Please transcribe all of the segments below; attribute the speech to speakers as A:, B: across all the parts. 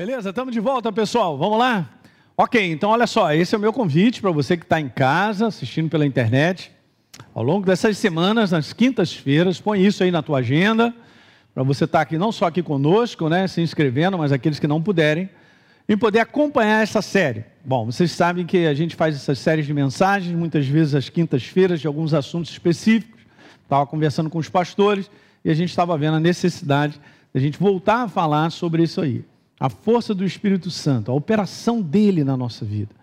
A: Beleza? Estamos de volta, pessoal. Vamos lá? Ok, então olha só, esse é o meu convite para você que está em casa, assistindo pela internet. Ao longo dessas semanas, nas quintas-feiras, põe isso aí na tua agenda, para você estar tá aqui, não só aqui conosco, né, se inscrevendo, mas aqueles que não puderem, e poder acompanhar essa série. Bom, vocês sabem que a gente faz essas séries de mensagens, muitas vezes às quintas-feiras, de alguns assuntos específicos. Estava conversando com os pastores e a gente estava vendo a necessidade de a gente voltar a falar sobre isso aí a força do Espírito Santo, a operação dele na nossa vida.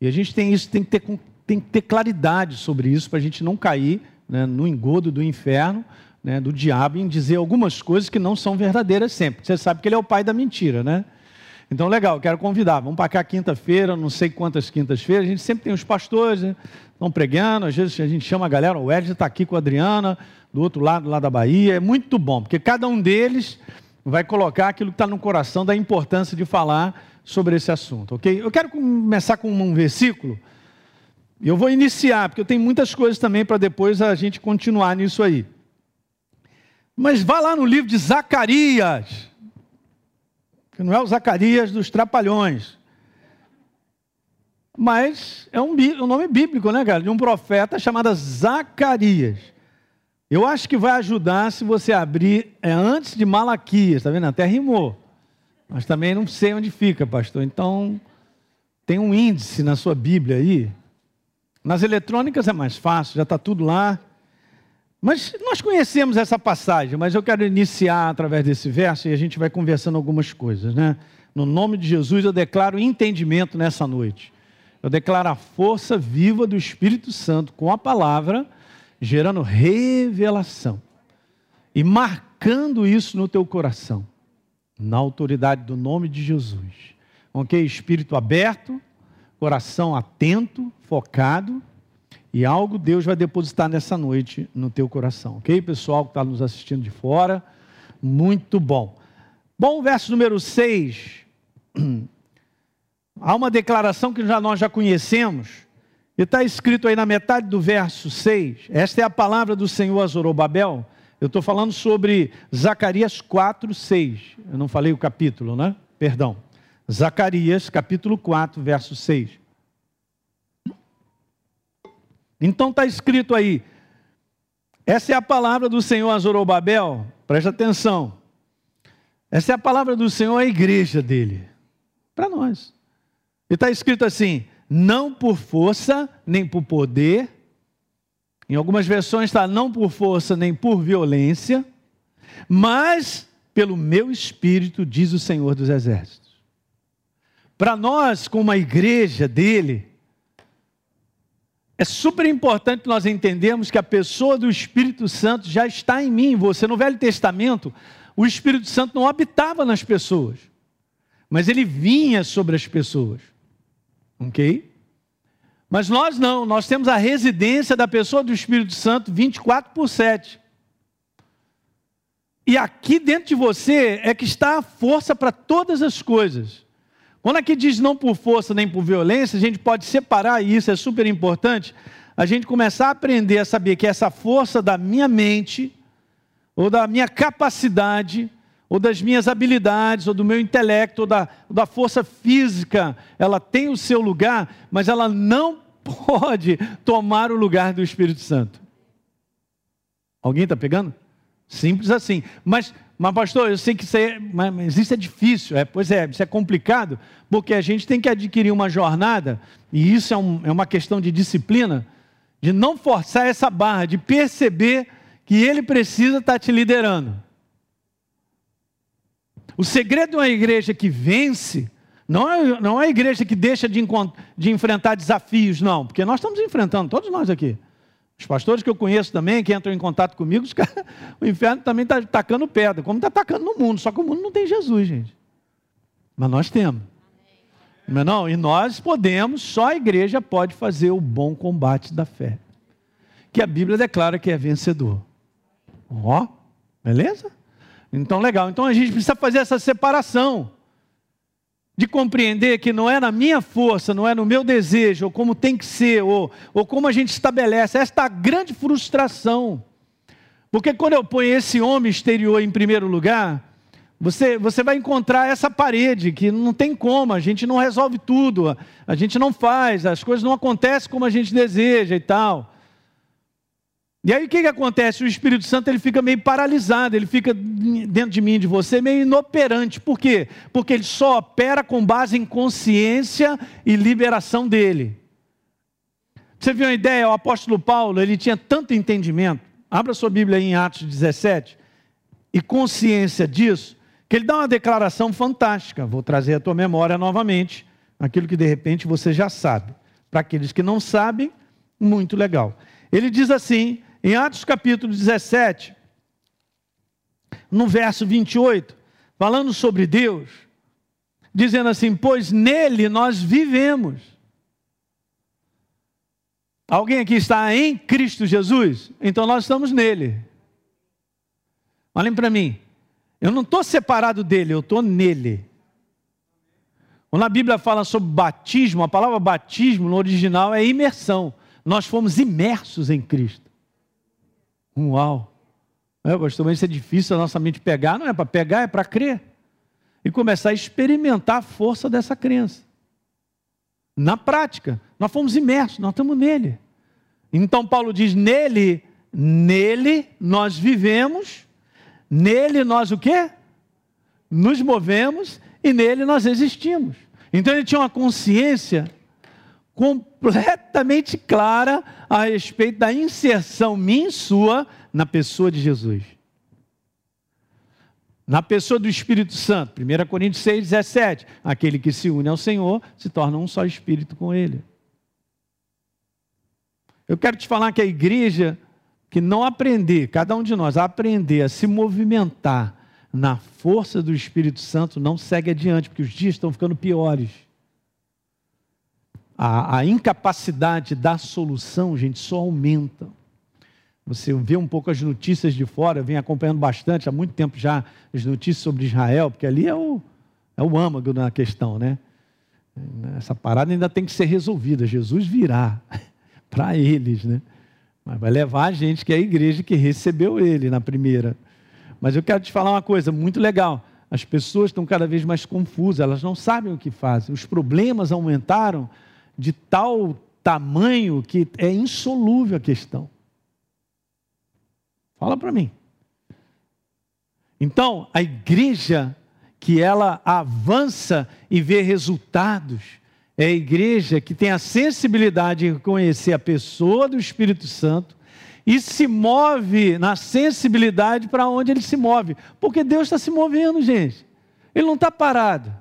A: E a gente tem isso, tem que ter, tem que ter claridade sobre isso para a gente não cair né, no engodo do inferno, né, do diabo, em dizer algumas coisas que não são verdadeiras sempre. Você sabe que ele é o pai da mentira, né? Então, legal, quero convidar. Vamos para cá quinta-feira, não sei quantas quintas-feiras. A gente sempre tem os pastores, né? estão pregando. Às vezes a gente chama a galera. O Ed está aqui com a Adriana, do outro lado, lá da Bahia. É muito bom, porque cada um deles vai colocar aquilo que está no coração da importância de falar sobre esse assunto, ok? Eu quero começar com um versículo. Eu vou iniciar, porque eu tenho muitas coisas também para depois a gente continuar nisso aí. Mas vá lá no livro de Zacarias, que não é o Zacarias dos Trapalhões, mas é um, um nome bíblico, né, cara? De um profeta chamado Zacarias. Eu acho que vai ajudar se você abrir é, antes de Malaquias, tá vendo? Até rimou. Mas também não sei onde fica, pastor. Então, tem um índice na sua Bíblia aí. Nas eletrônicas é mais fácil, já está tudo lá. Mas nós conhecemos essa passagem, mas eu quero iniciar através desse verso e a gente vai conversando algumas coisas, né? No nome de Jesus eu declaro entendimento nessa noite. Eu declaro a força viva do Espírito Santo com a palavra gerando revelação e marcando isso no teu coração, na autoridade do nome de Jesus. Ok? Espírito aberto, coração atento, focado, e algo Deus vai depositar nessa noite no teu coração. Ok, pessoal que está nos assistindo de fora? Muito bom. Bom, verso número 6. Há uma declaração que já nós já conhecemos, e está escrito aí na metade do verso 6, esta é a palavra do Senhor a Zorobabel. Eu estou falando sobre Zacarias 4, 6. Eu não falei o capítulo, né? Perdão. Zacarias, capítulo 4, verso 6. Então está escrito aí, essa é a palavra do Senhor a Zorobabel, preste atenção. Essa é a palavra do Senhor à igreja dele, para nós. E está escrito assim: não por força, nem por poder. Em algumas versões está não por força, nem por violência, mas pelo meu espírito, diz o Senhor dos Exércitos. Para nós, como a igreja dele, é super importante nós entendermos que a pessoa do Espírito Santo já está em mim, você. No Velho Testamento, o Espírito Santo não habitava nas pessoas, mas ele vinha sobre as pessoas. Ok? Mas nós não, nós temos a residência da pessoa do Espírito Santo 24 por 7. E aqui dentro de você é que está a força para todas as coisas. Quando aqui diz não por força nem por violência, a gente pode separar isso, é super importante. A gente começar a aprender a saber que essa força da minha mente, ou da minha capacidade, ou das minhas habilidades, ou do meu intelecto, ou da, da força física, ela tem o seu lugar, mas ela não pode tomar o lugar do Espírito Santo. Alguém está pegando? Simples assim. Mas, mas, pastor, eu sei que isso é, mas isso é difícil. É, pois é, isso é complicado, porque a gente tem que adquirir uma jornada, e isso é, um, é uma questão de disciplina, de não forçar essa barra, de perceber que ele precisa estar tá te liderando. O segredo de uma igreja que vence não é, não é a igreja que deixa de, de enfrentar desafios, não, porque nós estamos enfrentando, todos nós aqui. Os pastores que eu conheço também, que entram em contato comigo, cara, o inferno também está tacando pedra, como está tacando no mundo, só que o mundo não tem Jesus, gente. Mas nós temos. Não, é não? E nós podemos, só a igreja pode fazer o bom combate da fé. Que a Bíblia declara que é vencedor. Ó, beleza? Então, legal. Então a gente precisa fazer essa separação de compreender que não é na minha força, não é no meu desejo, ou como tem que ser, ou, ou como a gente estabelece. Esta é grande frustração. Porque quando eu ponho esse homem exterior em primeiro lugar, Você, você vai encontrar essa parede que não tem como, a gente não resolve tudo, a gente não faz, as coisas não acontecem como a gente deseja e tal. E aí o que, que acontece? O Espírito Santo ele fica meio paralisado, ele fica dentro de mim e de você meio inoperante. Por quê? Porque ele só opera com base em consciência e liberação dele. Você viu uma ideia? O apóstolo Paulo ele tinha tanto entendimento. Abra sua Bíblia aí em Atos 17 e consciência disso que ele dá uma declaração fantástica. Vou trazer à tua memória novamente aquilo que de repente você já sabe. Para aqueles que não sabem, muito legal. Ele diz assim, em Atos capítulo 17, no verso 28, falando sobre Deus, dizendo assim: Pois nele nós vivemos. Alguém aqui está em Cristo Jesus? Então nós estamos nele. Olhem para mim. Eu não estou separado dele, eu estou nele. Quando a Bíblia fala sobre batismo, a palavra batismo no original é imersão. Nós fomos imersos em Cristo. Uau! É, pastor, mas isso é difícil a nossa mente pegar. Não é para pegar, é para crer. E começar a experimentar a força dessa crença. Na prática, nós fomos imersos, nós estamos nele. Então Paulo diz: nele, nele nós vivemos Nele nós o quê? Nos movemos e nele nós existimos. Então ele tinha uma consciência completamente clara a respeito da inserção minha e sua na pessoa de Jesus. Na pessoa do Espírito Santo, 1 Coríntios 6, 17. Aquele que se une ao Senhor se torna um só espírito com Ele. Eu quero te falar que a igreja que não aprender, cada um de nós, a aprender a se movimentar na força do Espírito Santo, não segue adiante, porque os dias estão ficando piores. A, a incapacidade da solução, gente, só aumenta. Você vê um pouco as notícias de fora, vem acompanhando bastante, há muito tempo já, as notícias sobre Israel, porque ali é o, é o âmago na questão, né? Essa parada ainda tem que ser resolvida. Jesus virá para eles, né? Mas vai levar a gente que é a igreja que recebeu ele na primeira. Mas eu quero te falar uma coisa muito legal. As pessoas estão cada vez mais confusas, elas não sabem o que fazem. Os problemas aumentaram de tal tamanho que é insolúvel a questão. Fala para mim. Então, a igreja que ela avança e vê resultados, é a igreja que tem a sensibilidade de reconhecer a pessoa do Espírito Santo e se move na sensibilidade para onde ele se move. Porque Deus está se movendo, gente. Ele não está parado.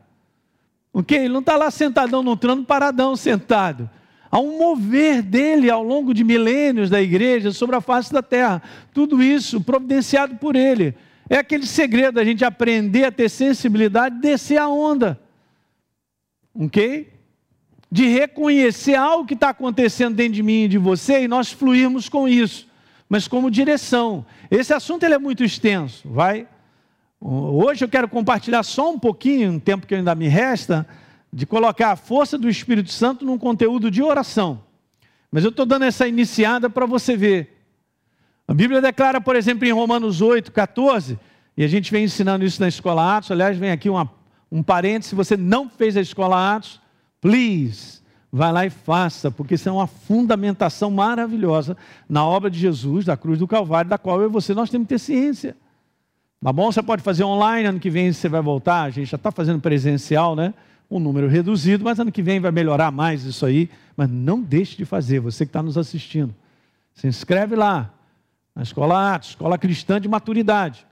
A: Ok? Ele não está lá sentadão no trono, paradão sentado. Há um mover dele ao longo de milênios da igreja sobre a face da terra. Tudo isso providenciado por ele. É aquele segredo da gente aprender a ter sensibilidade descer a onda. Ok? de reconhecer algo que está acontecendo dentro de mim e de você e nós fluirmos com isso, mas como direção. Esse assunto ele é muito extenso, vai. Hoje eu quero compartilhar só um pouquinho, um tempo que ainda me resta, de colocar a força do Espírito Santo num conteúdo de oração. Mas eu estou dando essa iniciada para você ver. A Bíblia declara, por exemplo, em Romanos 8, 14, e a gente vem ensinando isso na Escola Atos, aliás, vem aqui uma, um parênteses, se você não fez a Escola Atos, Please, vai lá e faça, porque isso é uma fundamentação maravilhosa na obra de Jesus, da cruz do Calvário, da qual eu e você nós temos que ter ciência. Tá bom? Você pode fazer online, ano que vem você vai voltar, a gente já está fazendo presencial, né? Um número reduzido, mas ano que vem vai melhorar mais isso aí. Mas não deixe de fazer, você que está nos assistindo. Se inscreve lá, na Escola Atos, Escola Cristã de Maturidade.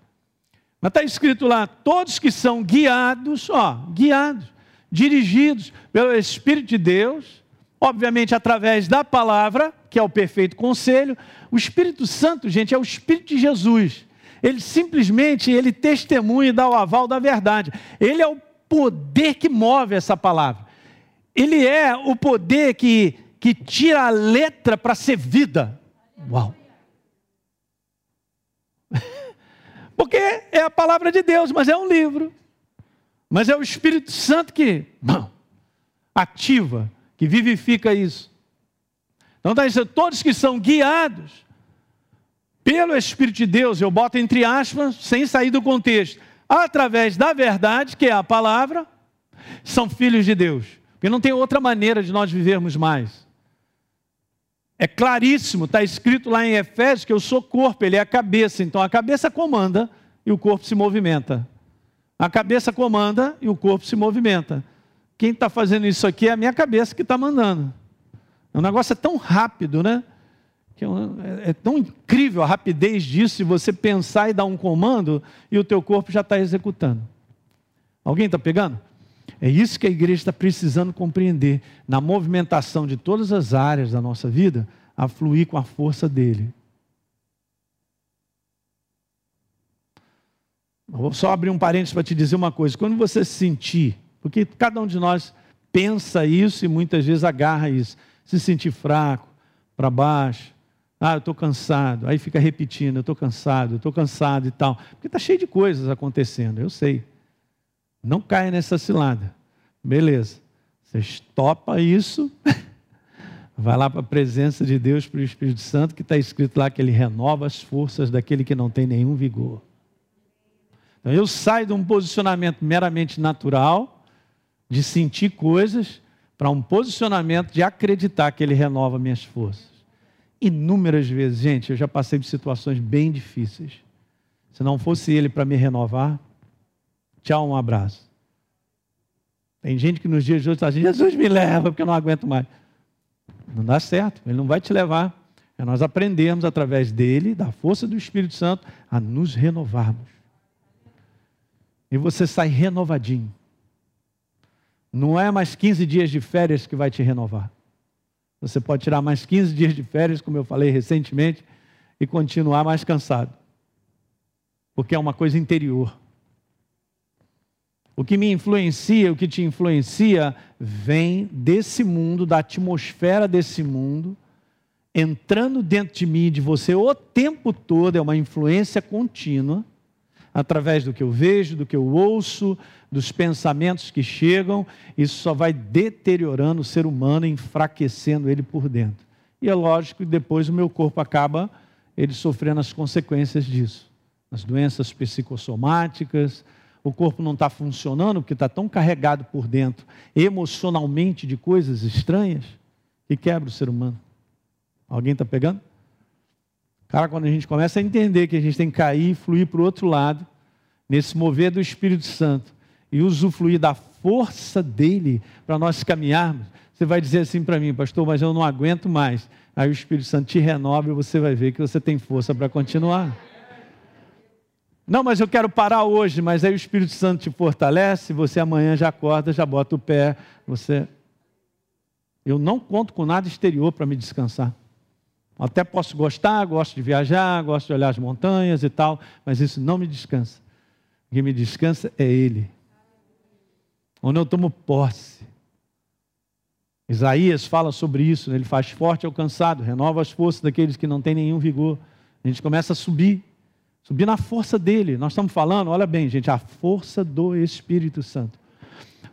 A: Mas está escrito lá, todos que são guiados, ó, guiados dirigidos pelo Espírito de Deus, obviamente através da palavra, que é o perfeito conselho. O Espírito Santo, gente, é o Espírito de Jesus. Ele simplesmente ele testemunha e dá o aval da verdade. Ele é o poder que move essa palavra. Ele é o poder que, que tira a letra para ser vida. Uau! Porque é a palavra de Deus, mas é um livro. Mas é o Espírito Santo que ativa, que vivifica isso. Então está dizendo, todos que são guiados pelo Espírito de Deus, eu boto entre aspas, sem sair do contexto, através da verdade, que é a palavra, são filhos de Deus. Porque não tem outra maneira de nós vivermos mais. É claríssimo, está escrito lá em Efésios que eu sou corpo, ele é a cabeça. Então a cabeça comanda e o corpo se movimenta. A cabeça comanda e o corpo se movimenta. Quem está fazendo isso aqui é a minha cabeça que está mandando. O negócio é tão rápido, né? É, é tão incrível a rapidez disso, se você pensar e dar um comando e o teu corpo já está executando. Alguém está pegando? É isso que a igreja está precisando compreender na movimentação de todas as áreas da nossa vida, a fluir com a força dele. Eu vou só abrir um parênteses para te dizer uma coisa. Quando você se sentir, porque cada um de nós pensa isso e muitas vezes agarra isso, se sentir fraco, para baixo, ah, eu estou cansado. Aí fica repetindo, eu estou cansado, eu estou cansado e tal. Porque está cheio de coisas acontecendo, eu sei. Não caia nessa cilada. Beleza. Você estopa isso, vai lá para a presença de Deus, para o Espírito Santo, que está escrito lá que ele renova as forças daquele que não tem nenhum vigor. Então eu saio de um posicionamento meramente natural, de sentir coisas, para um posicionamento de acreditar que ele renova minhas forças. Inúmeras vezes, gente, eu já passei por situações bem difíceis. Se não fosse ele para me renovar, tchau, um abraço. Tem gente que nos dias de hoje está assim, Jesus me leva, porque eu não aguento mais. Não dá certo, ele não vai te levar. É nós aprendemos através dele, da força do Espírito Santo, a nos renovarmos. E você sai renovadinho. Não é mais 15 dias de férias que vai te renovar. Você pode tirar mais 15 dias de férias, como eu falei recentemente, e continuar mais cansado. Porque é uma coisa interior. O que me influencia, o que te influencia, vem desse mundo, da atmosfera desse mundo, entrando dentro de mim e de você o tempo todo, é uma influência contínua, através do que eu vejo, do que eu ouço, dos pensamentos que chegam, isso só vai deteriorando o ser humano, enfraquecendo ele por dentro. E é lógico que depois o meu corpo acaba ele sofrendo as consequências disso. As doenças psicossomáticas, o corpo não está funcionando porque está tão carregado por dentro, emocionalmente, de coisas estranhas, que quebra o ser humano. Alguém está pegando? Cara, quando a gente começa a entender que a gente tem que cair e fluir para o outro lado, nesse mover do Espírito Santo, e usufruir da força dele para nós caminharmos, você vai dizer assim para mim, pastor, mas eu não aguento mais. Aí o Espírito Santo te renova e você vai ver que você tem força para continuar. Não, mas eu quero parar hoje, mas aí o Espírito Santo te fortalece, você amanhã já acorda, já bota o pé, você Eu não conto com nada exterior para me descansar. Até posso gostar, gosto de viajar, gosto de olhar as montanhas e tal, mas isso não me descansa. O que me descansa é ele onde eu tomo posse. Isaías fala sobre isso, né? ele faz forte ao cansado, renova as forças daqueles que não têm nenhum vigor. A gente começa a subir, subir na força dele. Nós estamos falando, olha bem, gente, a força do Espírito Santo.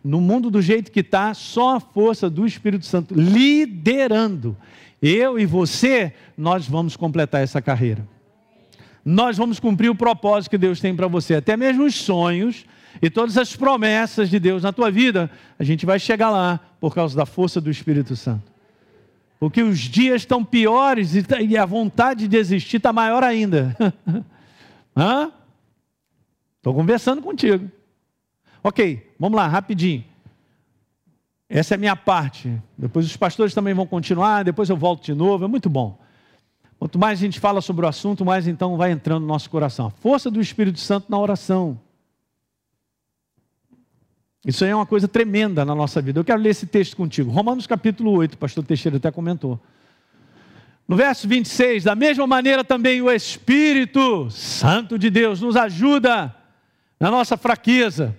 A: No mundo do jeito que está, só a força do Espírito Santo liderando. Eu e você, nós vamos completar essa carreira. Nós vamos cumprir o propósito que Deus tem para você. Até mesmo os sonhos e todas as promessas de Deus na tua vida, a gente vai chegar lá por causa da força do Espírito Santo. Porque os dias estão piores e a vontade de desistir está maior ainda. Estou conversando contigo. Ok, vamos lá, rapidinho. Essa é a minha parte. Depois os pastores também vão continuar, depois eu volto de novo. É muito bom. Quanto mais a gente fala sobre o assunto, mais então vai entrando no nosso coração. A força do Espírito Santo na oração. Isso aí é uma coisa tremenda na nossa vida. Eu quero ler esse texto contigo. Romanos capítulo 8, o pastor Teixeira até comentou. No verso 26, da mesma maneira também o Espírito Santo de Deus nos ajuda na nossa fraqueza,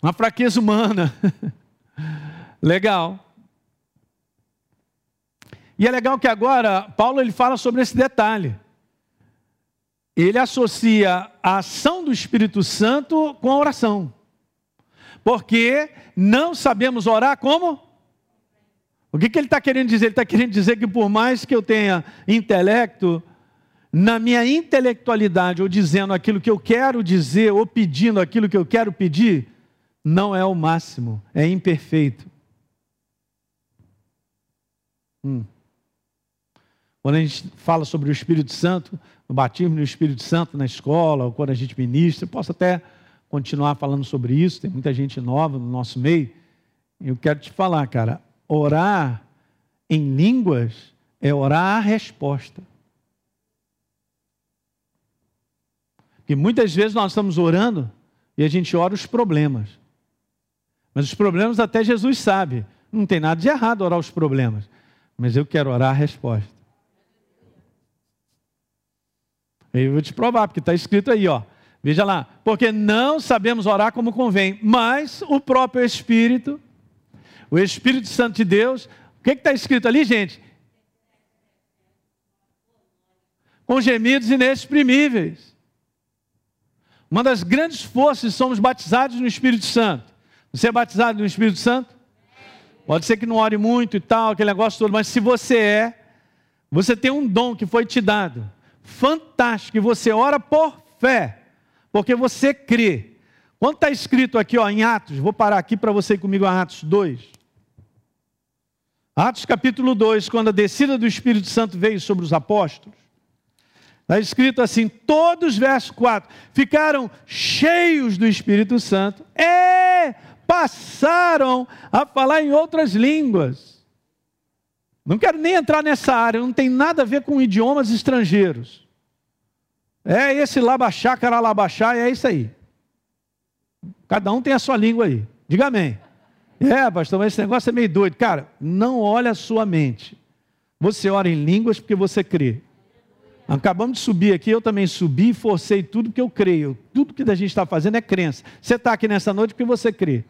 A: uma fraqueza humana. legal. E é legal que agora Paulo ele fala sobre esse detalhe. Ele associa a ação do Espírito Santo com a oração porque não sabemos orar como? O que, que ele está querendo dizer? Ele está querendo dizer que por mais que eu tenha intelecto, na minha intelectualidade, ou dizendo aquilo que eu quero dizer, ou pedindo aquilo que eu quero pedir, não é o máximo, é imperfeito. Hum. Quando a gente fala sobre o Espírito Santo, no batismo no Espírito Santo na escola, ou quando a gente ministra, posso até continuar falando sobre isso, tem muita gente nova no nosso meio. Eu quero te falar, cara, orar em línguas é orar a resposta. Porque muitas vezes nós estamos orando e a gente ora os problemas. Mas os problemas até Jesus sabe. Não tem nada de errado orar os problemas. Mas eu quero orar a resposta. Eu vou te provar, porque está escrito aí, ó. Veja lá, porque não sabemos orar como convém, mas o próprio Espírito, o Espírito Santo de Deus, o que está escrito ali, gente? Com gemidos inexprimíveis. Uma das grandes forças somos batizados no Espírito Santo. Você é batizado no Espírito Santo? Pode ser que não ore muito e tal, aquele negócio todo, mas se você é, você tem um dom que foi te dado fantástico. E você ora por fé, porque você crê. Quando está escrito aqui ó, em Atos, vou parar aqui para você ir comigo a Atos 2. Atos capítulo 2, quando a descida do Espírito Santo veio sobre os apóstolos, está escrito assim: todos, verso 4, ficaram cheios do Espírito Santo e passaram a falar em outras línguas não quero nem entrar nessa área, não tem nada a ver com idiomas estrangeiros. É esse labachá, caralabachá, é isso aí. Cada um tem a sua língua aí. Diga amém. É, pastor, mas esse negócio é meio doido. Cara, não olha a sua mente. Você ora em línguas porque você crê. Acabamos de subir aqui, eu também subi forcei tudo que eu creio. Tudo que a gente está fazendo é crença. Você está aqui nessa noite porque você crê.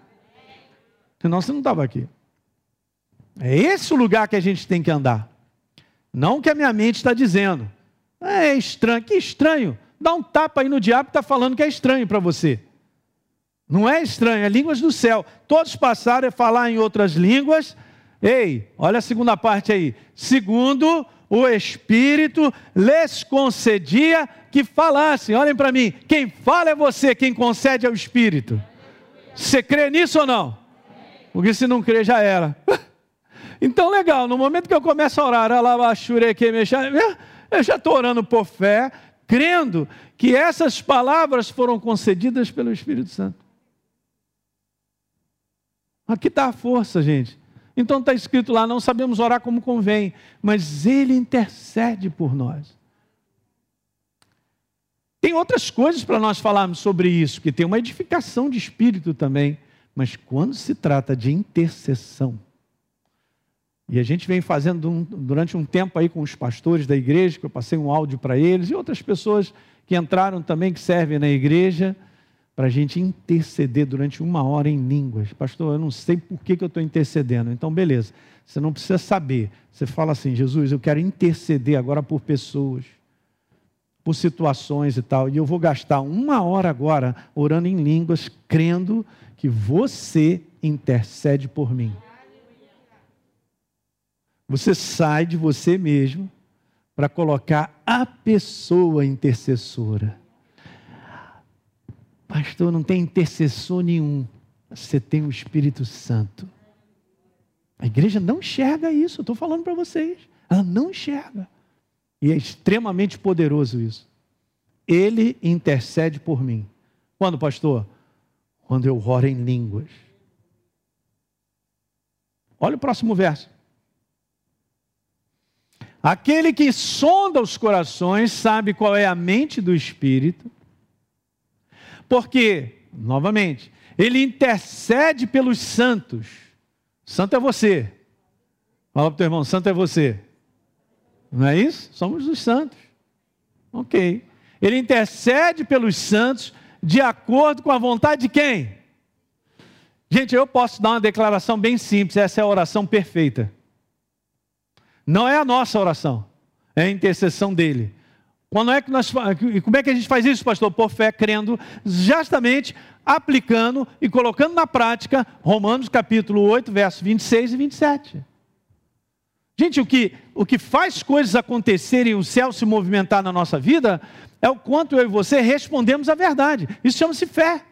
A: Senão você não estava aqui. É esse o lugar que a gente tem que andar. Não o que a minha mente está dizendo. É estranho. Que estranho. Dá um tapa aí no diabo está falando que é estranho para você. Não é estranho, é línguas do céu. Todos passaram a falar em outras línguas. Ei, olha a segunda parte aí. Segundo o Espírito lhes concedia que falassem. Olhem para mim. Quem fala é você, quem concede é o Espírito. Você crê nisso ou não? Porque se não crê, já era. Então, legal, no momento que eu começo a orar, eu já estou orando por fé, crendo que essas palavras foram concedidas pelo Espírito Santo. Aqui está a força, gente. Então está escrito lá: não sabemos orar como convém, mas Ele intercede por nós. Tem outras coisas para nós falarmos sobre isso, que tem uma edificação de espírito também, mas quando se trata de intercessão, e a gente vem fazendo um, durante um tempo aí com os pastores da igreja, que eu passei um áudio para eles, e outras pessoas que entraram também, que servem na igreja, para a gente interceder durante uma hora em línguas. Pastor, eu não sei por que, que eu estou intercedendo. Então, beleza, você não precisa saber. Você fala assim, Jesus, eu quero interceder agora por pessoas, por situações e tal. E eu vou gastar uma hora agora orando em línguas, crendo que você intercede por mim. Você sai de você mesmo para colocar a pessoa intercessora. Pastor, não tem intercessor nenhum. Você tem o Espírito Santo. A igreja não enxerga isso, estou falando para vocês. Ela não enxerga. E é extremamente poderoso isso. Ele intercede por mim. Quando, pastor? Quando eu oro em línguas. Olha o próximo verso. Aquele que sonda os corações sabe qual é a mente do Espírito, porque, novamente, ele intercede pelos santos. Santo é você. Fala para o teu irmão: santo é você. Não é isso? Somos os santos. Ok. Ele intercede pelos santos de acordo com a vontade de quem? Gente, eu posso dar uma declaração bem simples, essa é a oração perfeita. Não é a nossa oração, é a intercessão dele. Quando é que nós, como é que a gente faz isso, pastor? Por fé, crendo, justamente aplicando e colocando na prática Romanos capítulo 8, versos 26 e 27. Gente, o que, o que faz coisas acontecerem, o céu se movimentar na nossa vida, é o quanto eu e você respondemos a verdade. Isso chama-se fé.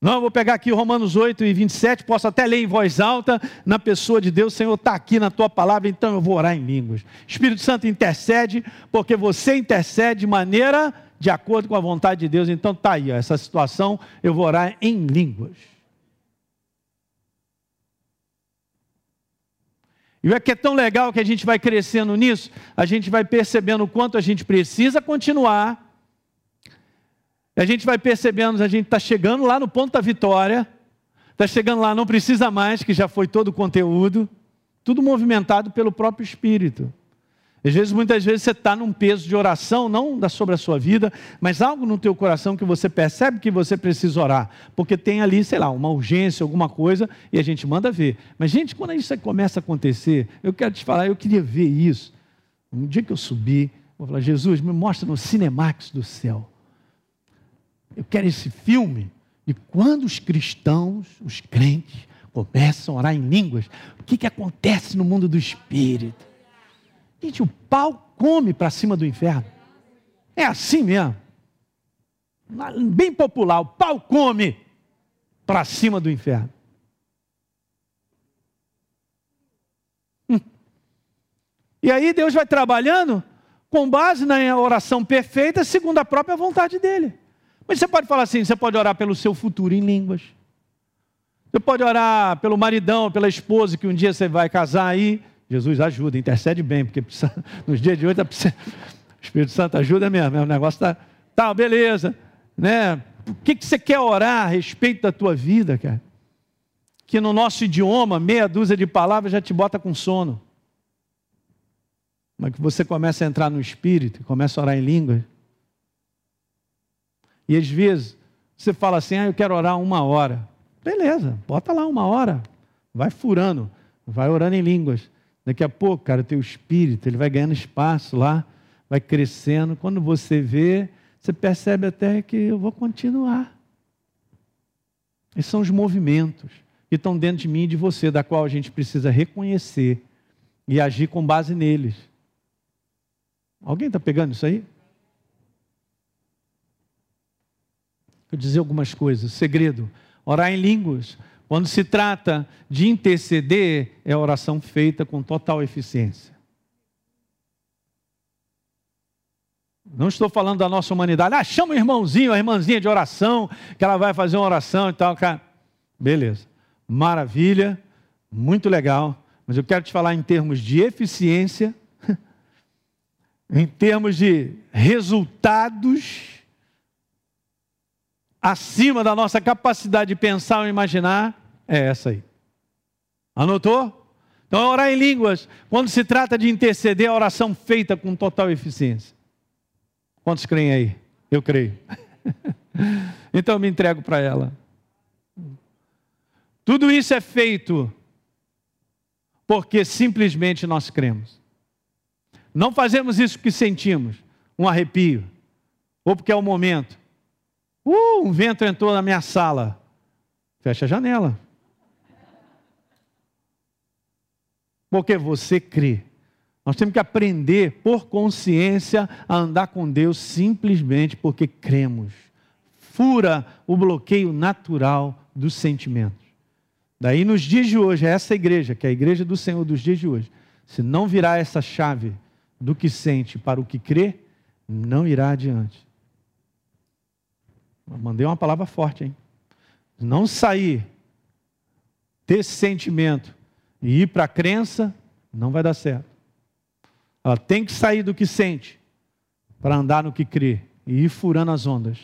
A: Não, vou pegar aqui Romanos 8 e 27, posso até ler em voz alta, na pessoa de Deus, Senhor, está aqui na tua palavra, então eu vou orar em línguas. Espírito Santo intercede, porque você intercede de maneira de acordo com a vontade de Deus. Então está aí, ó, essa situação, eu vou orar em línguas. E o que é tão legal que a gente vai crescendo nisso, a gente vai percebendo o quanto a gente precisa continuar a gente vai percebendo, a gente está chegando lá no ponto da vitória, está chegando lá, não precisa mais, que já foi todo o conteúdo, tudo movimentado pelo próprio Espírito. Às vezes, muitas vezes, você está num peso de oração, não sobre a sua vida, mas algo no teu coração que você percebe que você precisa orar, porque tem ali, sei lá, uma urgência, alguma coisa, e a gente manda ver. Mas, gente, quando isso começa a acontecer, eu quero te falar, eu queria ver isso. Um dia que eu subi, vou falar, Jesus, me mostra no Cinemax do céu eu quero esse filme de quando os cristãos, os crentes, começam a orar em línguas, o que, que acontece no mundo do espírito? Gente, o pau come para cima do inferno. É assim mesmo. Bem popular, o pau come para cima do inferno. Hum. E aí Deus vai trabalhando com base na oração perfeita, segundo a própria vontade dele. Mas você pode falar assim: você pode orar pelo seu futuro em línguas. Você pode orar pelo maridão, pela esposa que um dia você vai casar aí. Jesus ajuda, intercede bem, porque precisa, nos dias de hoje tá o Espírito Santo ajuda mesmo. O negócio está. Tá, beleza. Né? O que, que você quer orar a respeito da tua vida, cara? Que no nosso idioma, meia dúzia de palavras já te bota com sono. Mas que você começa a entrar no espírito, começa a orar em línguas e às vezes você fala assim: ah, eu quero orar uma hora. Beleza, bota lá uma hora. Vai furando, vai orando em línguas. Daqui a pouco, cara, o teu espírito, ele vai ganhando espaço lá, vai crescendo. Quando você vê, você percebe até que eu vou continuar. Esses são os movimentos que estão dentro de mim e de você, da qual a gente precisa reconhecer e agir com base neles. Alguém está pegando isso aí? Vou dizer algumas coisas. Segredo: orar em línguas. Quando se trata de interceder, é a oração feita com total eficiência. Não estou falando da nossa humanidade. Ah, chama o irmãozinho, a irmãzinha de oração, que ela vai fazer uma oração e tal. Cara. Beleza. Maravilha. Muito legal. Mas eu quero te falar em termos de eficiência, em termos de resultados acima da nossa capacidade de pensar ou imaginar, é essa aí. Anotou? Então, é orar em línguas, quando se trata de interceder, a oração feita com total eficiência. Quantos creem aí? Eu creio. então, eu me entrego para ela. Tudo isso é feito porque simplesmente nós cremos. Não fazemos isso porque sentimos um arrepio, ou porque é o momento, Uh, um vento entrou na minha sala. Fecha a janela. Porque você crê. Nós temos que aprender por consciência a andar com Deus simplesmente porque cremos. Fura o bloqueio natural dos sentimentos. Daí nos dias de hoje, essa igreja, que é a igreja do Senhor dos dias de hoje, se não virar essa chave do que sente para o que crê, não irá adiante. Mandei uma palavra forte, hein? Não sair desse sentimento e ir para a crença, não vai dar certo. Ela tem que sair do que sente para andar no que crê e ir furando as ondas.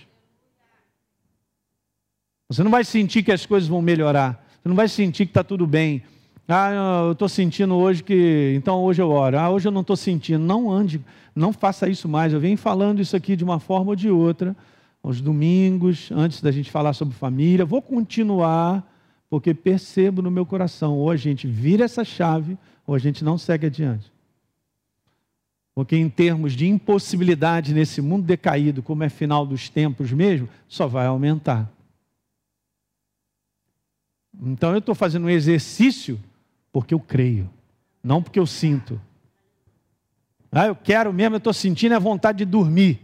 A: Você não vai sentir que as coisas vão melhorar. Você não vai sentir que está tudo bem. Ah, eu estou sentindo hoje que. Então hoje eu oro. Ah, hoje eu não estou sentindo. Não ande, não faça isso mais. Eu venho falando isso aqui de uma forma ou de outra aos domingos, antes da gente falar sobre família. Vou continuar, porque percebo no meu coração, ou a gente vira essa chave, ou a gente não segue adiante. Porque em termos de impossibilidade nesse mundo decaído, como é final dos tempos mesmo, só vai aumentar. Então eu estou fazendo um exercício porque eu creio. não porque eu sinto. Ah, eu quero mesmo, eu estou sentindo a vontade de dormir.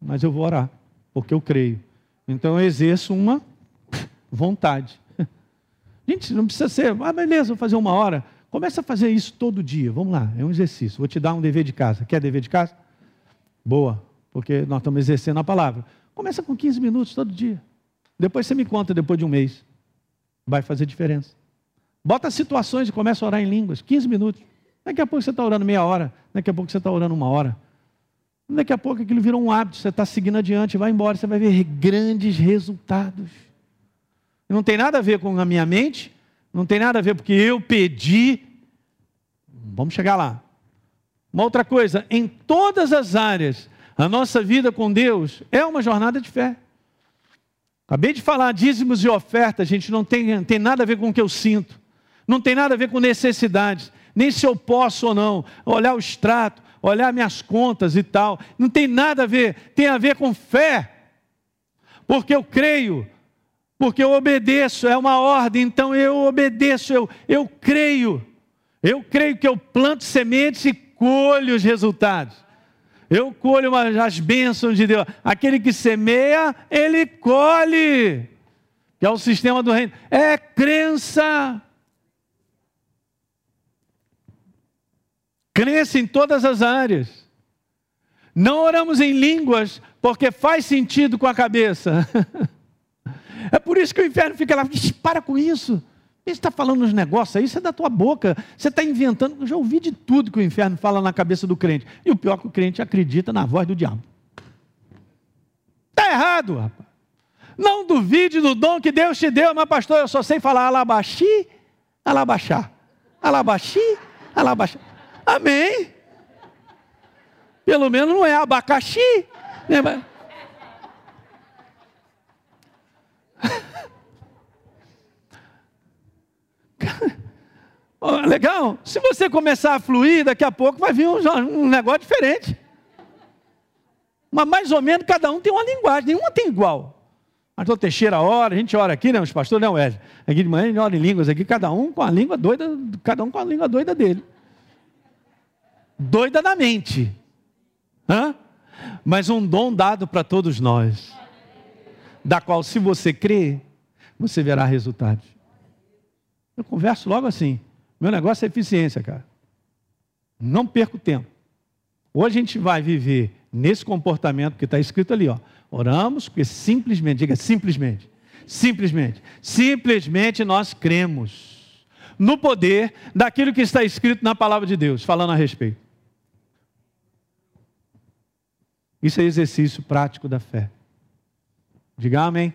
A: Mas eu vou orar, porque eu creio. Então eu exerço uma vontade. Gente, não precisa ser, ah, beleza, vou fazer uma hora. Começa a fazer isso todo dia. Vamos lá, é um exercício. Vou te dar um dever de casa. Quer dever de casa? Boa, porque nós estamos exercendo a palavra. Começa com 15 minutos todo dia. Depois você me conta depois de um mês. Vai fazer diferença. Bota situações e começa a orar em línguas. 15 minutos. Daqui a pouco você está orando meia hora. Daqui a pouco você está orando uma hora. Daqui a pouco aquilo virou um hábito. Você está seguindo adiante, vai embora. Você vai ver grandes resultados. Não tem nada a ver com a minha mente. Não tem nada a ver porque eu pedi. Vamos chegar lá. Uma outra coisa, em todas as áreas, a nossa vida com Deus é uma jornada de fé. Acabei de falar, dízimos e ofertas, gente, não tem, tem nada a ver com o que eu sinto, não tem nada a ver com necessidades, nem se eu posso ou não, olhar o extrato, olhar minhas contas e tal, não tem nada a ver, tem a ver com fé, porque eu creio, porque eu obedeço, é uma ordem, então eu obedeço, eu, eu creio, eu creio que eu planto sementes e colho os resultados. Eu colho as bênçãos de Deus. Aquele que semeia, ele colhe. Que é o sistema do reino. É crença. Crença em todas as áreas. Não oramos em línguas porque faz sentido com a cabeça. É por isso que o inferno fica lá, para com isso. Você está falando uns negócios aí, isso é da tua boca. Você está inventando. Eu já ouvi de tudo que o inferno fala na cabeça do crente. E o pior é que o crente acredita na voz do diabo. Está errado, rapaz. Não duvide do dom que Deus te deu, mas pastor, eu só sei falar alabaxi, alabaxá. Alabaxi, alabaxá. Amém. Pelo menos não é abacaxi. Né? legal? Se você começar a fluir, daqui a pouco vai vir um, um negócio diferente. Mas mais ou menos cada um tem uma linguagem, nenhuma tem igual. Pastor Teixeira ora, a gente ora aqui, né? Os pastores, não, Wesley. Aqui de manhã a gente ora em línguas aqui, cada um com a língua doida, cada um com a língua doida dele. Doida da mente. Hã? Mas um dom dado para todos nós. Da qual, se você crer, você verá resultados. Eu converso logo assim. Meu negócio é eficiência, cara. Não perco tempo. Hoje a gente vai viver nesse comportamento que está escrito ali, ó. Oramos porque simplesmente, diga simplesmente, simplesmente, simplesmente nós cremos no poder daquilo que está escrito na palavra de Deus, falando a respeito. Isso é exercício prático da fé. Diga amém.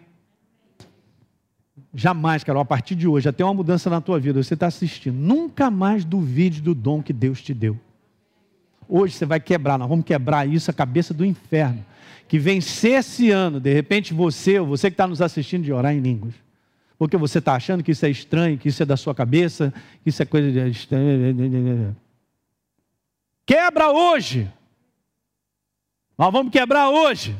A: Jamais, Carol, a partir de hoje, tem uma mudança na tua vida. Você está assistindo. Nunca mais duvide do dom que Deus te deu. Hoje você vai quebrar, nós vamos quebrar isso, a cabeça do inferno. Que vencer esse ano, de repente você, ou você que está nos assistindo, de orar em línguas. Porque você está achando que isso é estranho, que isso é da sua cabeça, que isso é coisa de. Quebra hoje. Nós vamos quebrar hoje.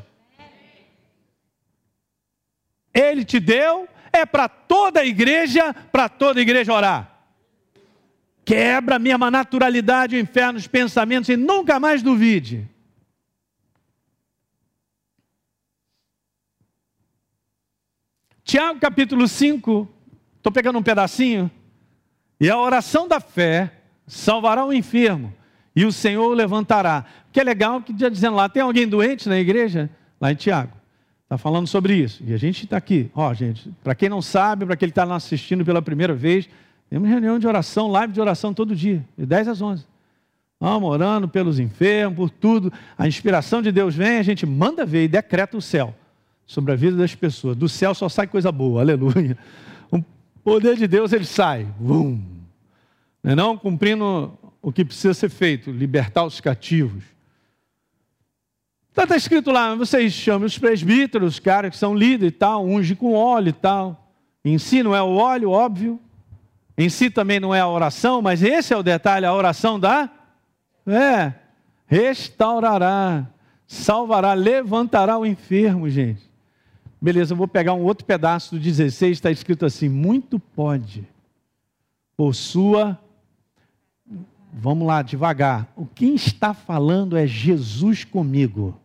A: Ele te deu, é para toda a igreja, para toda a igreja orar. Quebra a mesma naturalidade, o inferno, os pensamentos e nunca mais duvide. Tiago capítulo 5, estou pegando um pedacinho, e a oração da fé salvará o enfermo, e o Senhor o levantará. Que é legal que já dizendo lá, tem alguém doente na igreja? Lá em Tiago. Está falando sobre isso. E a gente está aqui. Ó, gente, para quem não sabe, para quem está assistindo pela primeira vez, temos reunião de oração, live de oração todo dia, de 10 às 11. Vamos orando pelos enfermos, por tudo. A inspiração de Deus vem, a gente manda ver e decreta o céu sobre a vida das pessoas. Do céu só sai coisa boa, aleluia. O poder de Deus, ele sai. Vum. Não, é não cumprindo o que precisa ser feito, libertar os cativos Está tá escrito lá, vocês chamam os presbíteros, os caras que são líderes e tal, unge com óleo e tal. Em si não é o óleo, óbvio. Em si também não é a oração, mas esse é o detalhe, a oração da é restaurará, salvará, levantará o enfermo, gente. Beleza, eu vou pegar um outro pedaço do 16, está escrito assim: muito pode, por sua vamos lá, devagar. O quem está falando é Jesus comigo.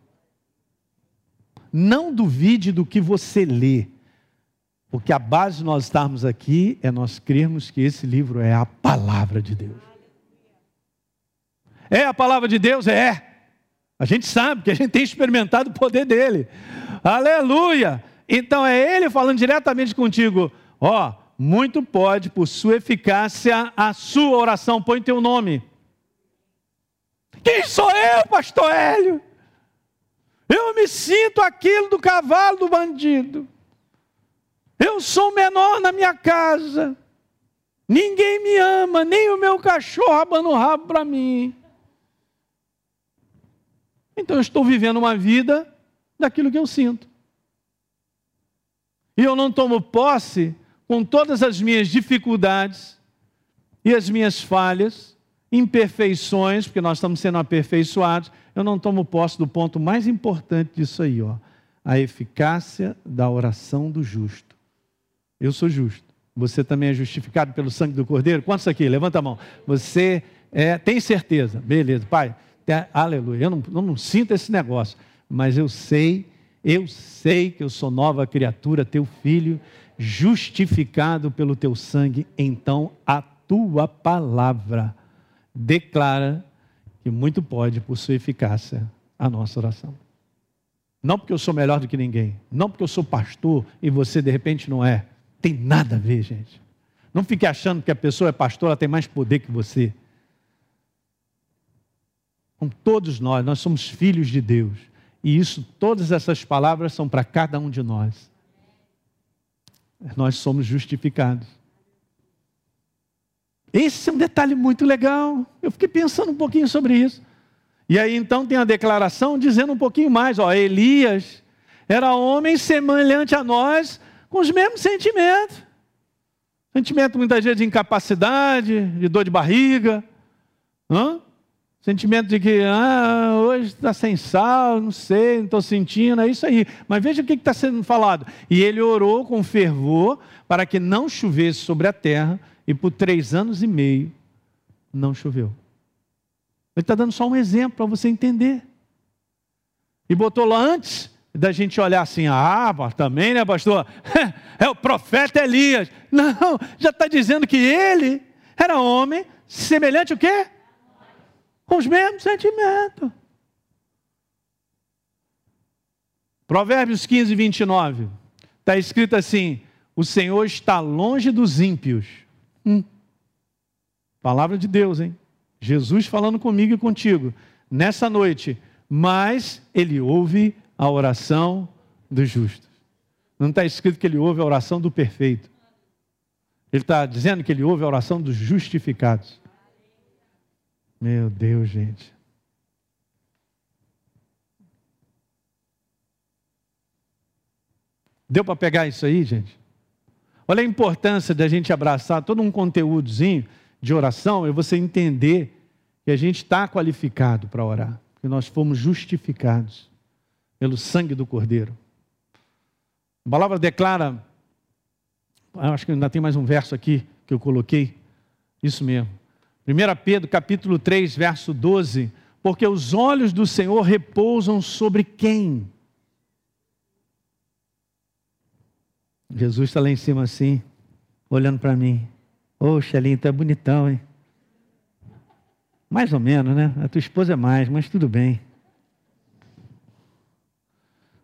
A: Não duvide do que você lê, porque a base de nós estarmos aqui é nós crermos que esse livro é a palavra de Deus. É a palavra de Deus? É. A gente sabe que a gente tem experimentado o poder dele. Aleluia! Então é ele falando diretamente contigo. Ó, muito pode, por sua eficácia, a sua oração. Põe teu nome. Quem sou eu, pastor Hélio? Eu me sinto aquilo do cavalo do bandido. Eu sou menor na minha casa. Ninguém me ama, nem o meu cachorro abando o rabo para mim. Então eu estou vivendo uma vida daquilo que eu sinto. E eu não tomo posse com todas as minhas dificuldades e as minhas falhas, imperfeições, porque nós estamos sendo aperfeiçoados, eu não tomo posse do ponto mais importante disso aí, ó, a eficácia da oração do justo. Eu sou justo. Você também é justificado pelo sangue do Cordeiro? Quantos aqui? Levanta a mão. Você é, tem certeza? Beleza, Pai. aleluia. Eu não, eu não sinto esse negócio, mas eu sei, eu sei que eu sou nova criatura, teu filho, justificado pelo teu sangue. Então a tua palavra declara que muito pode, por sua eficácia, a nossa oração. Não porque eu sou melhor do que ninguém, não porque eu sou pastor e você de repente não é. Tem nada a ver, gente. Não fique achando que a pessoa é pastor, ela tem mais poder que você. Com todos nós, nós somos filhos de Deus. E isso, todas essas palavras são para cada um de nós. Nós somos justificados. Esse é um detalhe muito legal. Eu fiquei pensando um pouquinho sobre isso. E aí então tem a declaração dizendo um pouquinho mais, ó, Elias era homem semelhante a nós, com os mesmos sentimentos. Sentimento muitas vezes de incapacidade, de dor de barriga? Sentimento de que ah, hoje está sem sal, não sei, não estou sentindo, é isso aí. Mas veja o que está sendo falado. E ele orou com fervor para que não chovesse sobre a terra, e por três anos e meio não choveu. Ele está dando só um exemplo para você entender. E botou lá antes da gente olhar assim, ah, também, né, pastor? É o profeta Elias. Não, já está dizendo que ele era homem semelhante o quê? Com os mesmos sentimentos. Provérbios 15, 29. Está escrito assim: O Senhor está longe dos ímpios Hum. Palavra de Deus, hein? Jesus falando comigo e contigo nessa noite, mas ele ouve a oração dos justos. Não está escrito que ele ouve a oração do perfeito. Ele está dizendo que ele ouve a oração dos justificados. Meu Deus, gente. Deu para pegar isso aí, gente? Olha a importância da gente abraçar todo um conteúdozinho de oração e você entender que a gente está qualificado para orar, que nós fomos justificados pelo sangue do Cordeiro. A palavra declara, acho que ainda tem mais um verso aqui que eu coloquei, isso mesmo. 1 Pedro capítulo 3, verso 12, porque os olhos do Senhor repousam sobre quem? Jesus está lá em cima assim, olhando para mim. Ô, Xelinho, tu é bonitão, hein? Mais ou menos, né? A tua esposa é mais, mas tudo bem.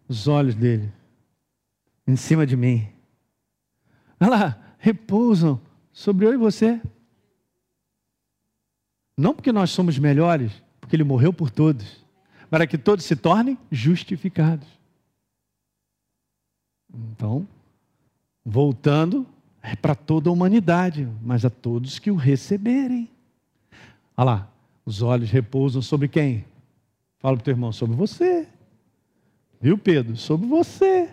A: Os olhos dele em cima de mim. Olha lá, repousam sobre eu e você. Não porque nós somos melhores, porque ele morreu por todos, para que todos se tornem justificados. Então, voltando, é para toda a humanidade, mas a todos que o receberem. Olha lá, os olhos repousam sobre quem? Fala para o teu irmão, sobre você. Viu, Pedro? Sobre você.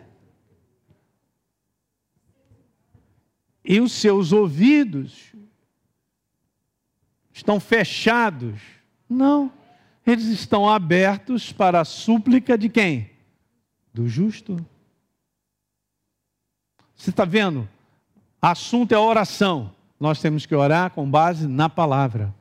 A: E os seus ouvidos estão fechados? Não. Eles estão abertos para a súplica de quem? Do justo. Você está vendo? Assunto é oração. Nós temos que orar com base na palavra.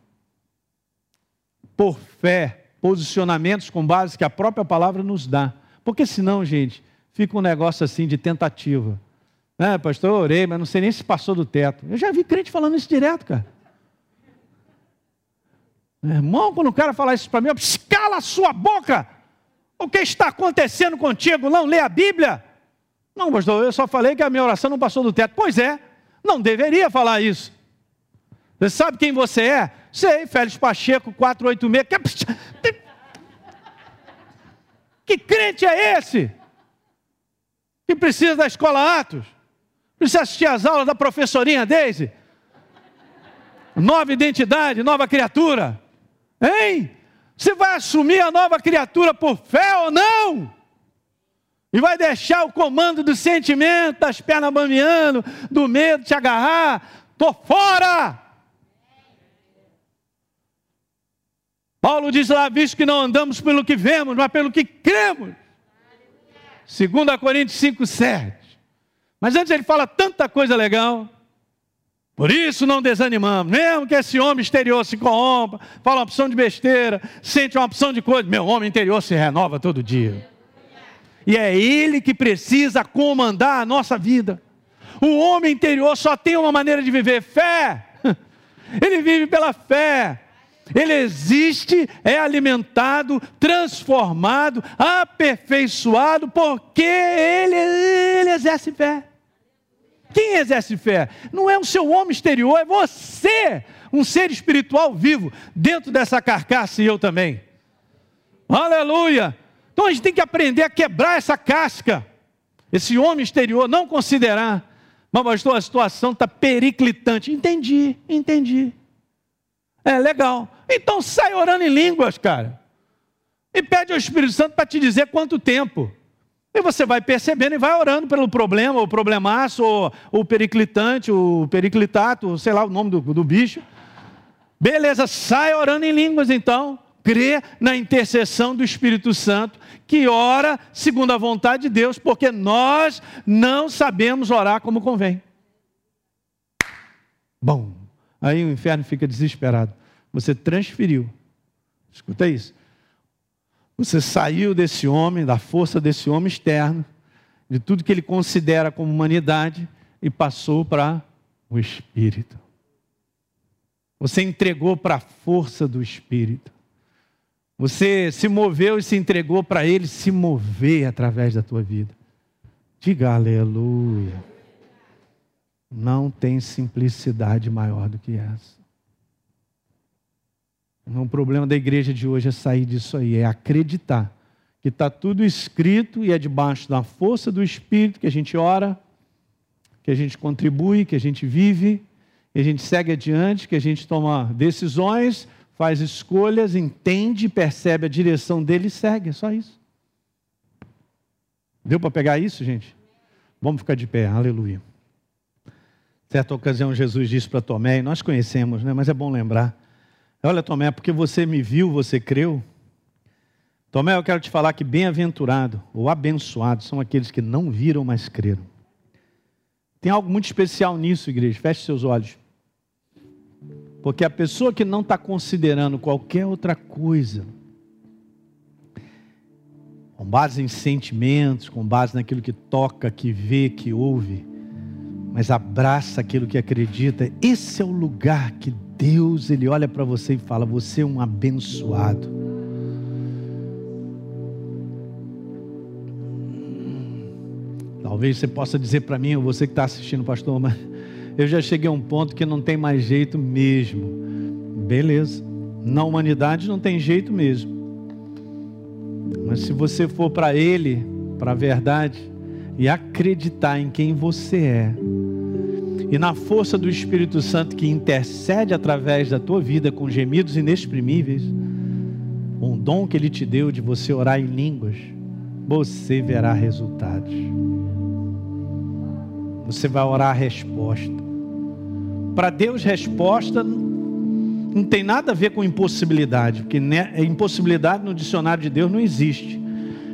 A: por fé, posicionamentos com base que a própria palavra nos dá. Porque senão, gente, fica um negócio assim de tentativa. É, pastor, eu orei, mas não sei nem se passou do teto. Eu já vi crente falando isso direto, cara. Meu irmão, quando o cara fala isso para mim, eu, cala a sua boca! O que está acontecendo contigo? Não lê a Bíblia? Não, pastor, eu só falei que a minha oração não passou do teto. Pois é, não deveria falar isso. Você sabe quem você é? Sei, Félix Pacheco, 486. Que crente é esse? Que precisa da escola Atos? Precisa assistir às aulas da professorinha Daisy? Nova identidade, nova criatura. Hein? Você vai assumir a nova criatura por fé ou não? E vai deixar o comando do sentimento, das pernas bambeando, do medo te agarrar? Tô fora! Paulo diz lá, visto que não andamos pelo que vemos, mas pelo que cremos. 2 Coríntios 5, 7. Mas antes ele fala tanta coisa legal. Por isso não desanimamos, mesmo que esse homem exterior se corrompa, fala uma opção de besteira, sente uma opção de coisa, meu homem interior se renova todo dia. E é ele que precisa comandar a nossa vida. O homem interior só tem uma maneira de viver: fé. Ele vive pela fé. Ele existe, é alimentado, transformado, aperfeiçoado, porque ele, ele exerce fé. Quem exerce fé? Não é o seu homem exterior, é você, um ser espiritual vivo, dentro dessa carcaça e eu também. Aleluia! Então a gente tem que aprender a quebrar essa casca, esse homem exterior, não considerar. Mas, pastor, a situação está periclitante. Entendi, entendi. É legal. Então sai orando em línguas, cara. E pede ao Espírito Santo para te dizer quanto tempo. E você vai percebendo e vai orando pelo problema, o problemaço, ou o periclitante, o periclitato, sei lá o nome do, do bicho. Beleza, sai orando em línguas então. Crê na intercessão do Espírito Santo, que ora segundo a vontade de Deus, porque nós não sabemos orar como convém. Bom, aí o inferno fica desesperado. Você transferiu. Escuta isso. Você saiu desse homem, da força desse homem externo, de tudo que ele considera como humanidade, e passou para o Espírito. Você entregou para a força do Espírito. Você se moveu e se entregou para Ele se mover através da tua vida. Diga aleluia. Não tem simplicidade maior do que essa. O problema da igreja de hoje é sair disso aí, é acreditar que está tudo escrito e é debaixo da força do Espírito que a gente ora, que a gente contribui, que a gente vive, que a gente segue adiante, que a gente toma decisões, faz escolhas, entende, percebe a direção dele e segue. É só isso. Deu para pegar isso, gente? Vamos ficar de pé, aleluia. Certa ocasião, Jesus disse para Tomé, e nós conhecemos, né? mas é bom lembrar. Olha, Tomé, porque você me viu, você creu. Tomé, eu quero te falar que bem-aventurado ou abençoado são aqueles que não viram, mas creram. Tem algo muito especial nisso, igreja. Feche seus olhos. Porque a pessoa que não está considerando qualquer outra coisa, com base em sentimentos, com base naquilo que toca, que vê, que ouve, mas abraça aquilo que acredita, esse é o lugar que Deus, ele olha para você e fala: Você é um abençoado. Talvez você possa dizer para mim, ou você que está assistindo, pastor, mas eu já cheguei a um ponto que não tem mais jeito mesmo. Beleza. Na humanidade não tem jeito mesmo. Mas se você for para Ele, para a verdade, e acreditar em quem você é, e na força do Espírito Santo que intercede através da tua vida com gemidos inexprimíveis, um dom que Ele te deu de você orar em línguas, você verá resultados. Você vai orar a resposta. Para Deus, resposta não tem nada a ver com impossibilidade, porque impossibilidade no dicionário de Deus não existe.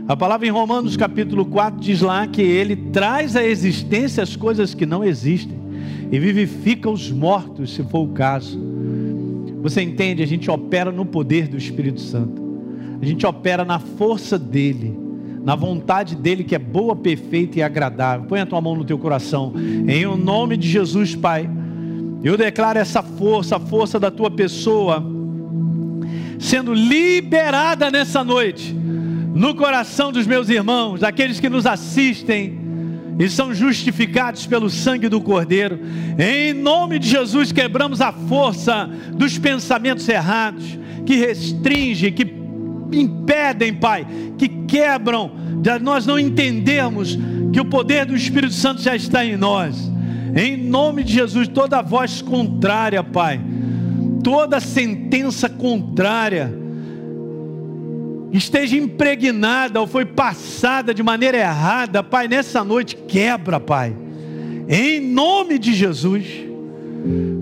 A: A palavra em Romanos capítulo 4 diz lá que ele traz à existência as coisas que não existem e vivifica os mortos, se for o caso. Você entende? A gente opera no poder do Espírito Santo. A gente opera na força dele, na vontade dele que é boa, perfeita e agradável. Põe a tua mão no teu coração. Em o nome de Jesus, Pai. Eu declaro essa força, a força da tua pessoa, sendo liberada nessa noite, no coração dos meus irmãos, daqueles que nos assistem e são justificados pelo sangue do Cordeiro. Em nome de Jesus, quebramos a força dos pensamentos errados, que restringe, que impedem, Pai, que quebram, nós não entendemos que o poder do Espírito Santo já está em nós. Em nome de Jesus, toda voz contrária, Pai, toda sentença contrária, esteja impregnada ou foi passada de maneira errada, Pai, nessa noite quebra, Pai, em nome de Jesus,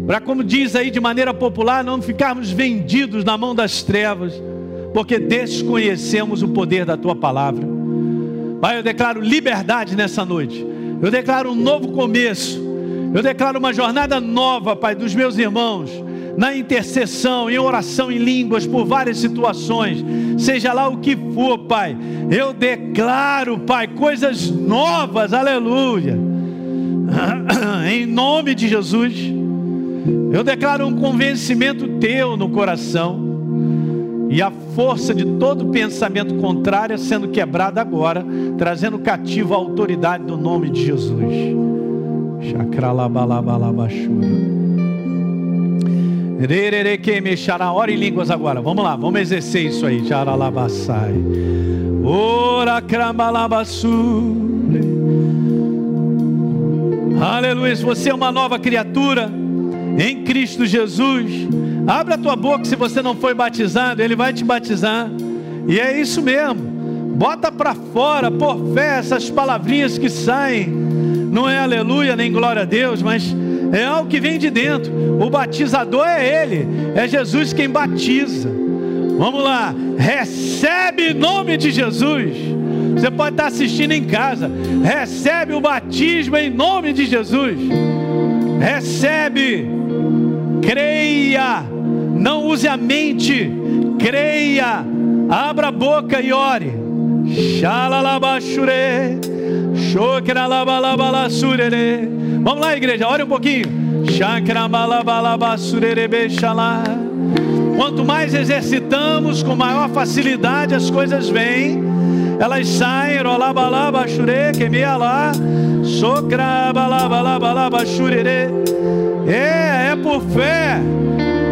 A: para como diz aí de maneira popular, não ficarmos vendidos na mão das trevas, porque desconhecemos o poder da Tua palavra. Pai, eu declaro liberdade nessa noite, eu declaro um novo começo, eu declaro uma jornada nova, Pai, dos meus irmãos na intercessão, em oração em línguas por várias situações, seja lá o que for, Pai, eu declaro, Pai, coisas novas, aleluia, em nome de Jesus, eu declaro um convencimento teu no coração, e a força de todo pensamento contrário sendo quebrada agora, trazendo cativo a autoridade do nome de Jesus. Chakralabalabalabaxura. Ora em línguas agora. Vamos lá, vamos exercer isso aí. Charalabassai. Ora cramalabassure. Aleluia. Você é uma nova criatura em Cristo Jesus, abra a tua boca se você não foi batizado, Ele vai te batizar. E é isso mesmo. Bota para fora por fé essas palavrinhas que saem. Não é aleluia nem glória a Deus, mas é algo que vem de dentro. O batizador é Ele, é Jesus quem batiza. Vamos lá, recebe em nome de Jesus. Você pode estar assistindo em casa, recebe o batismo em nome de Jesus. Recebe, creia, não use a mente, creia, abra a boca e ore. Xalalabashure, xocralabalabalasurere. Vamos lá, igreja, ore um pouquinho. Quanto mais exercitamos, com maior facilidade as coisas vêm. Elas saem, rolabalaba shure, queimia lá, socrabalabalaba shure. É, é por fé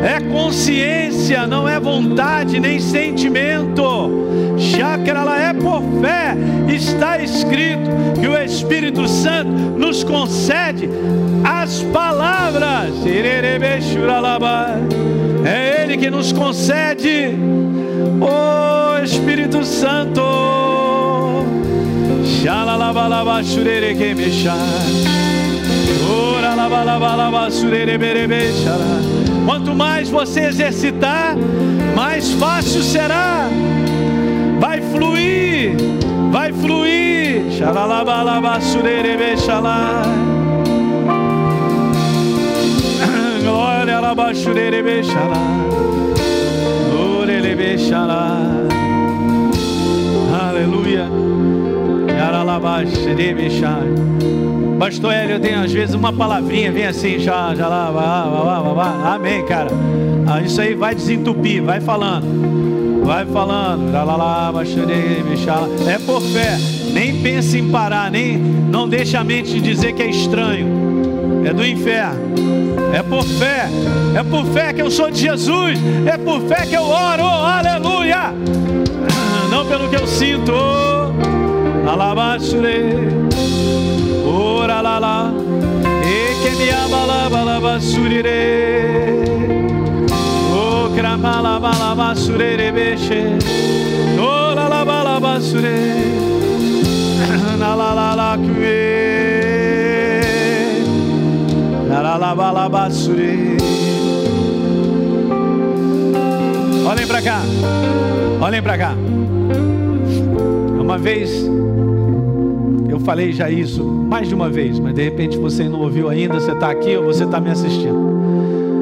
A: é consciência, não é vontade nem sentimento. Chácara é por fé. Está escrito que o Espírito Santo nos concede as palavras. É Ele que nos concede. O Espírito Santo. Quanto mais você exercitar, mais fácil será. Vai fluir, vai fluir. Glória a Baixurerebe Aleluia. Pastor Hélio tem às vezes uma palavrinha, vem assim, já, já lá, lá, lá, lá, lá. amém, cara. Ah, isso aí vai desentupir, vai falando, vai falando, lá, lá, lá, é por fé, nem pense em parar, nem, não deixe a mente dizer que é estranho, é do inferno, é por fé, é por fé que eu sou de Jesus, é por fé que eu oro, aleluia, não pelo que eu sinto, alabaxure. Lá, e que me abalaba surire. O cramala balaba surere beche. Ora lá balaba sure. Na la la la que. Na la la balaba sure. Olhem para cá. Olhem para cá. Uma vez eu falei já isso mais de uma vez, de repente você não ouviu ainda, você está aqui ou você está me assistindo.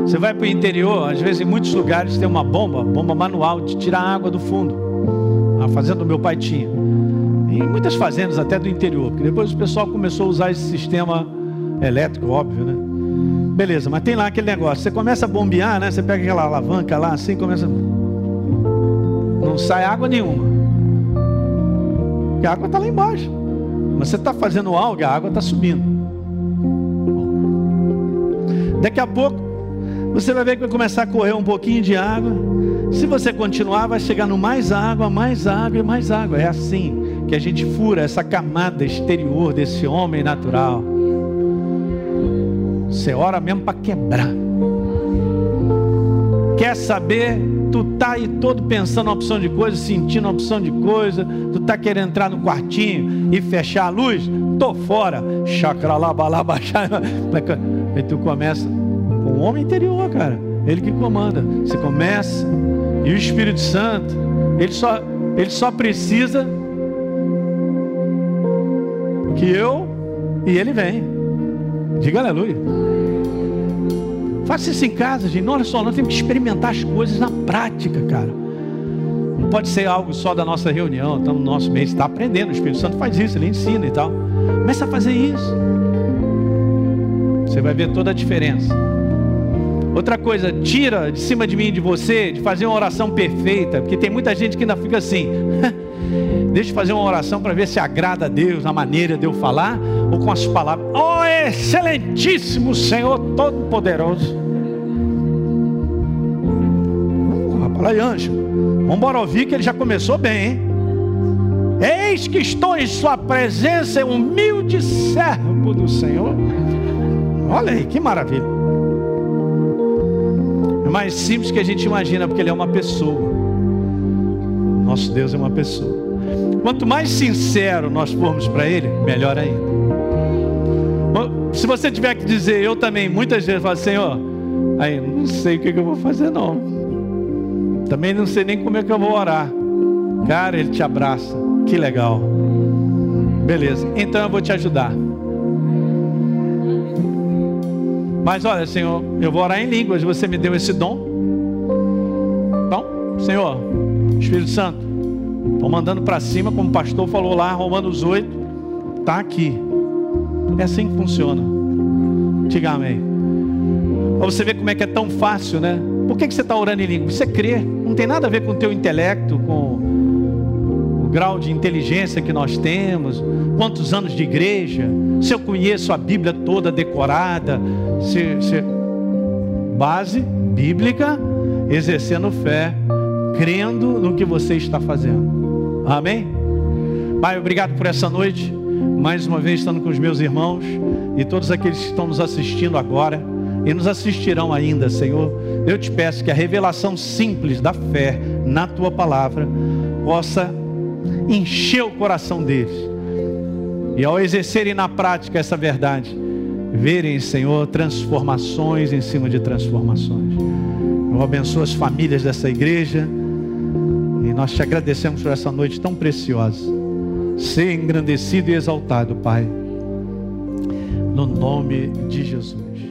A: Você vai para o interior, às vezes em muitos lugares tem uma bomba, bomba manual de tirar água do fundo. A fazenda do meu pai tinha. Em muitas fazendas até do interior, porque depois o pessoal começou a usar esse sistema elétrico, óbvio, né? Beleza, mas tem lá aquele negócio. Você começa a bombear, né? Você pega aquela alavanca lá, assim, começa. Não sai água nenhuma. Porque a água está lá embaixo. Mas você está fazendo algo, a água está subindo. Daqui a pouco, você vai ver que vai começar a correr um pouquinho de água. Se você continuar, vai chegar no mais água, mais água e mais água. É assim que a gente fura essa camada exterior desse homem natural. Você ora mesmo para quebrar. Quer saber? Tu tá aí todo pensando uma opção de coisa, sentindo uma opção de coisa. Tu tá querendo entrar no quartinho e fechar a luz? Tô fora. Chacra lá, balá, baixar. Aí tu começa com o homem interior, cara. Ele que comanda. Você começa e o Espírito Santo, ele só, ele só precisa que eu e ele vem. Diga aleluia. Faça isso em casa, gente. Olha só, nós temos que experimentar as coisas na prática, cara. Não pode ser algo só da nossa reunião, estamos no nosso meio, está aprendendo. O Espírito Santo faz isso, ele ensina e tal. Começa a fazer isso. Você vai ver toda a diferença. Outra coisa, tira de cima de mim e de você de fazer uma oração perfeita, porque tem muita gente que ainda fica assim. Deixa eu fazer uma oração para ver se agrada a Deus na maneira de eu falar ou com as palavras. Oh, excelentíssimo Senhor Todo-Poderoso. Fala aí, anjo. Vamos embora ouvir que ele já começou bem, hein? Eis que estou em Sua presença, humilde servo do Senhor. Olha aí, que maravilha. É mais simples que a gente imagina, porque Ele é uma pessoa. Nosso Deus é uma pessoa. Quanto mais sincero nós formos para Ele, melhor ainda. Se você tiver que dizer, eu também, muitas vezes falo, Senhor, aí não sei o que eu vou fazer não. Também não sei nem como é que eu vou orar. Cara, Ele te abraça. Que legal. Beleza, então eu vou te ajudar. Mas olha, Senhor, eu vou orar em línguas, você me deu esse dom. Então, Senhor, Espírito Santo, Estou mandando para cima, como o pastor falou lá, Romanos 8, está aqui. É assim que funciona. Diga amém. Para você ver como é que é tão fácil, né? Por que, que você está orando em língua? Você crê. Não tem nada a ver com o teu intelecto, com o grau de inteligência que nós temos, quantos anos de igreja, se eu conheço a Bíblia toda decorada, se, se... base bíblica, exercendo fé crendo no que você está fazendo. Amém? Pai, obrigado por essa noite. Mais uma vez estando com os meus irmãos e todos aqueles que estão nos assistindo agora e nos assistirão ainda, Senhor. Eu te peço que a revelação simples da fé na tua palavra possa encher o coração deles. E ao exercerem na prática essa verdade, verem, Senhor, transformações em cima de transformações. Eu abençoo as famílias dessa igreja. E nós te agradecemos por essa noite tão preciosa. Ser engrandecido e exaltado, Pai. No nome de Jesus.